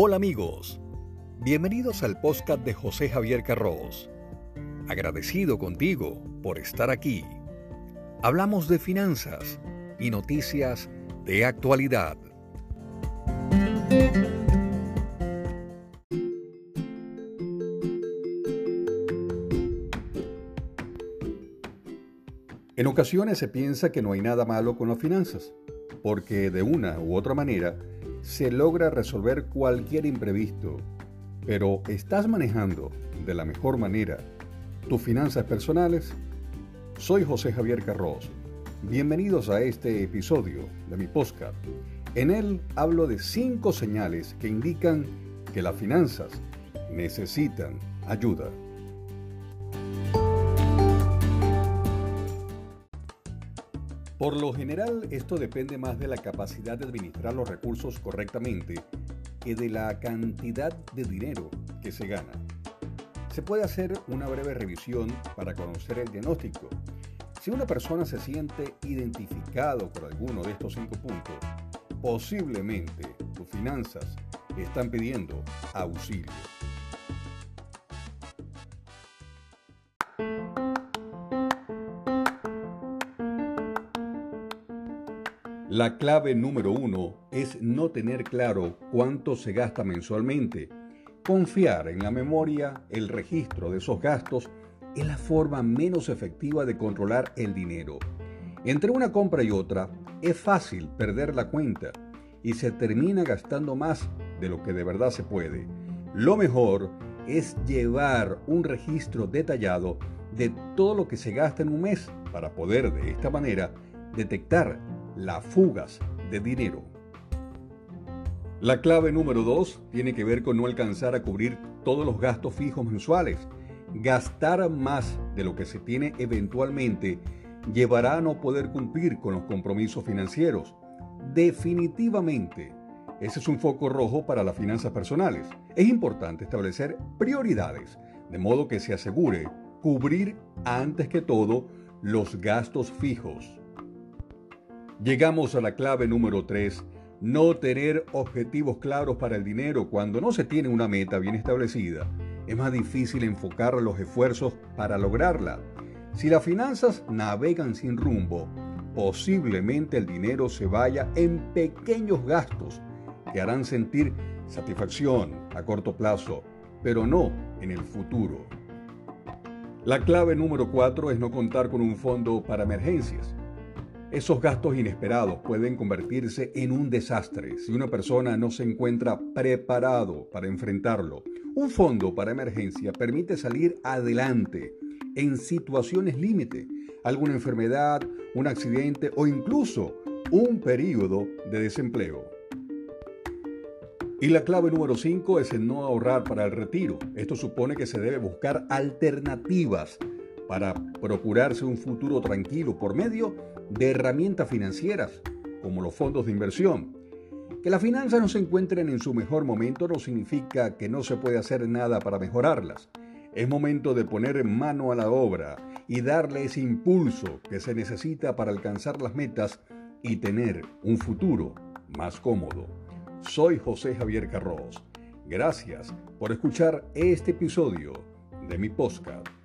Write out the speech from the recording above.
Hola amigos, bienvenidos al podcast de José Javier Carros. Agradecido contigo por estar aquí. Hablamos de finanzas y noticias de actualidad. En ocasiones se piensa que no hay nada malo con las finanzas, porque de una u otra manera se logra resolver cualquier imprevisto. Pero ¿estás manejando de la mejor manera tus finanzas personales? Soy José Javier Carros. Bienvenidos a este episodio de mi podcast. En él hablo de cinco señales que indican que las finanzas necesitan ayuda. Por lo general, esto depende más de la capacidad de administrar los recursos correctamente que de la cantidad de dinero que se gana. Se puede hacer una breve revisión para conocer el diagnóstico. Si una persona se siente identificado por alguno de estos cinco puntos, posiblemente tus finanzas están pidiendo auxilio. La clave número uno es no tener claro cuánto se gasta mensualmente. Confiar en la memoria, el registro de esos gastos, es la forma menos efectiva de controlar el dinero. Entre una compra y otra, es fácil perder la cuenta y se termina gastando más de lo que de verdad se puede. Lo mejor es llevar un registro detallado de todo lo que se gasta en un mes para poder de esta manera detectar las fugas de dinero. La clave número dos tiene que ver con no alcanzar a cubrir todos los gastos fijos mensuales. Gastar más de lo que se tiene eventualmente llevará a no poder cumplir con los compromisos financieros. Definitivamente, ese es un foco rojo para las finanzas personales. Es importante establecer prioridades, de modo que se asegure cubrir antes que todo los gastos fijos. Llegamos a la clave número 3, no tener objetivos claros para el dinero cuando no se tiene una meta bien establecida. Es más difícil enfocar los esfuerzos para lograrla. Si las finanzas navegan sin rumbo, posiblemente el dinero se vaya en pequeños gastos que harán sentir satisfacción a corto plazo, pero no en el futuro. La clave número 4 es no contar con un fondo para emergencias. Esos gastos inesperados pueden convertirse en un desastre si una persona no se encuentra preparado para enfrentarlo. Un fondo para emergencia permite salir adelante en situaciones límite, alguna enfermedad, un accidente o incluso un periodo de desempleo. Y la clave número 5 es el no ahorrar para el retiro. Esto supone que se debe buscar alternativas para procurarse un futuro tranquilo por medio de herramientas financieras, como los fondos de inversión. Que las finanzas no se encuentren en su mejor momento no significa que no se puede hacer nada para mejorarlas. Es momento de poner mano a la obra y darle ese impulso que se necesita para alcanzar las metas y tener un futuro más cómodo. Soy José Javier Carros. Gracias por escuchar este episodio de mi podcast.